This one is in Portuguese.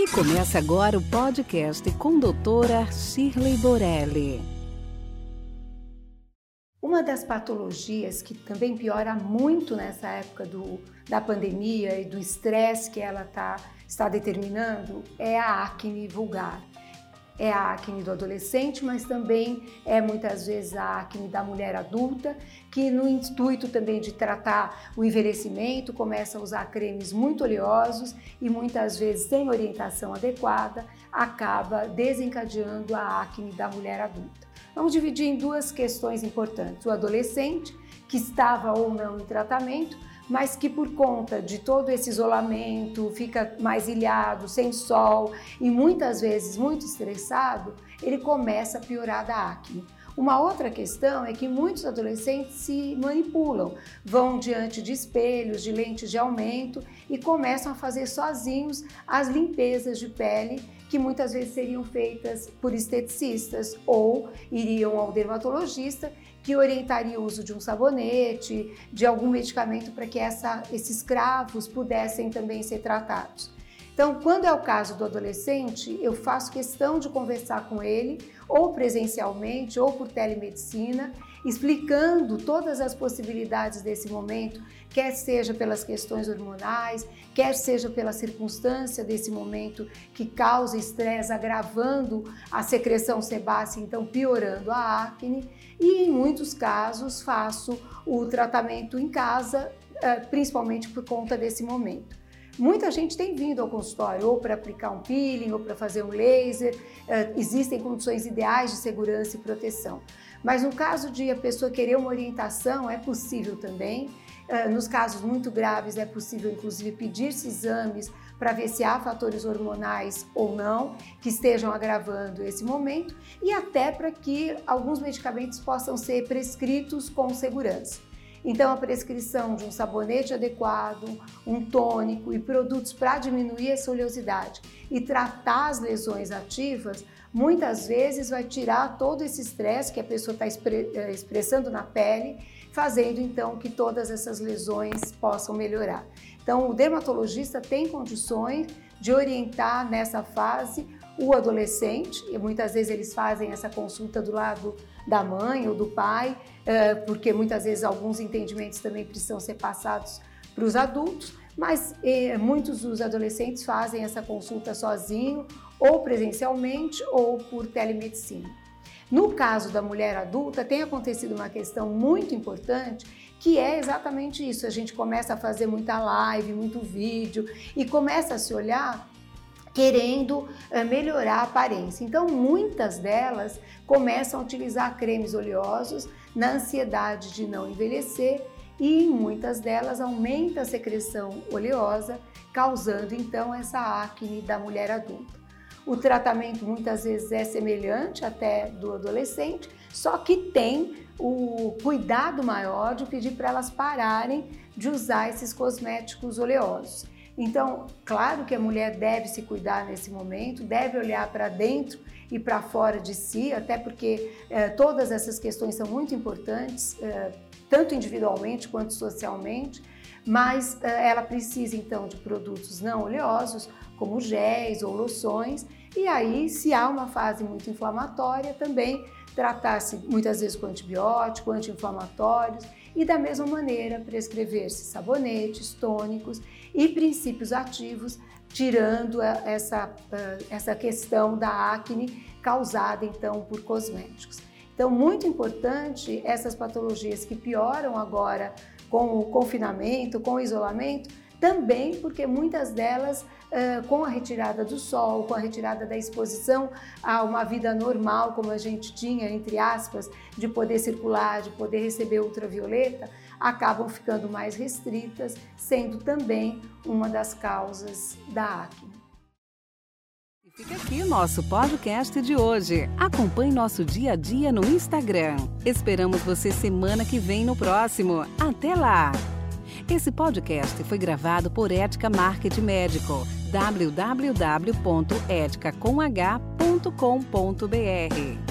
E começa agora o podcast com doutora Shirley Borelli. Uma das patologias que também piora muito nessa época do, da pandemia e do estresse que ela tá, está determinando é a acne vulgar é a acne do adolescente, mas também é muitas vezes a acne da mulher adulta, que no intuito também de tratar o envelhecimento, começa a usar cremes muito oleosos e muitas vezes sem orientação adequada, acaba desencadeando a acne da mulher adulta. Vamos dividir em duas questões importantes: o adolescente, que estava ou não em tratamento, mas que por conta de todo esse isolamento, fica mais ilhado, sem sol e muitas vezes muito estressado, ele começa a piorar da acne. Uma outra questão é que muitos adolescentes se manipulam, vão diante de espelhos, de lentes de aumento e começam a fazer sozinhos as limpezas de pele que muitas vezes seriam feitas por esteticistas ou iriam ao dermatologista que orientaria o uso de um sabonete, de algum medicamento para que essa, esses cravos pudessem também ser tratados. Então, quando é o caso do adolescente, eu faço questão de conversar com ele, ou presencialmente, ou por telemedicina, explicando todas as possibilidades desse momento, quer seja pelas questões hormonais, quer seja pela circunstância desse momento que causa estresse, agravando a secreção sebácea, então piorando a acne, e em muitos casos faço o tratamento em casa, eh, principalmente por conta desse momento. Muita gente tem vindo ao consultório ou para aplicar um peeling ou para fazer um laser. Uh, existem condições ideais de segurança e proteção. Mas no caso de a pessoa querer uma orientação, é possível também. Uh, nos casos muito graves, é possível inclusive pedir-se exames para ver se há fatores hormonais ou não que estejam agravando esse momento e até para que alguns medicamentos possam ser prescritos com segurança. Então, a prescrição de um sabonete adequado, um tônico e produtos para diminuir essa oleosidade e tratar as lesões ativas, muitas vezes vai tirar todo esse estresse que a pessoa está eh, expressando na pele, fazendo então que todas essas lesões possam melhorar. Então, o dermatologista tem condições de orientar nessa fase o adolescente, e muitas vezes eles fazem essa consulta do lado da mãe ou do pai, eh, porque muitas vezes alguns entendimentos também precisam ser passados para os adultos, mas eh, muitos dos adolescentes fazem essa consulta sozinho, ou presencialmente, ou por telemedicina. No caso da mulher adulta, tem acontecido uma questão muito importante que é exatamente isso. A gente começa a fazer muita live, muito vídeo e começa a se olhar querendo eh, melhorar a aparência. Então, muitas delas começam a utilizar cremes oleosos na ansiedade de não envelhecer e muitas delas aumenta a secreção oleosa, causando então essa acne da mulher adulta. O tratamento muitas vezes é semelhante até do adolescente, só que tem o cuidado maior de pedir para elas pararem de usar esses cosméticos oleosos. Então, claro que a mulher deve se cuidar nesse momento, deve olhar para dentro e para fora de si, até porque eh, todas essas questões são muito importantes, eh, tanto individualmente quanto socialmente, mas eh, ela precisa então de produtos não oleosos, como géis ou loções, e aí, se há uma fase muito inflamatória, também tratar-se muitas vezes com antibiótico, anti-inflamatórios e da mesma maneira prescrever-se sabonetes, tônicos e princípios ativos, tirando essa, essa questão da acne causada então por cosméticos. Então, muito importante essas patologias que pioram agora com o confinamento, com o isolamento, também porque muitas delas, com a retirada do sol, com a retirada da exposição a uma vida normal, como a gente tinha, entre aspas, de poder circular, de poder receber ultravioleta, acabam ficando mais restritas, sendo também uma das causas da acne. Fica aqui nosso podcast de hoje. Acompanhe nosso dia a dia no Instagram. Esperamos você semana que vem no próximo. Até lá! Esse podcast foi gravado por Ética Marketing Médico. www.eticacomh.com.br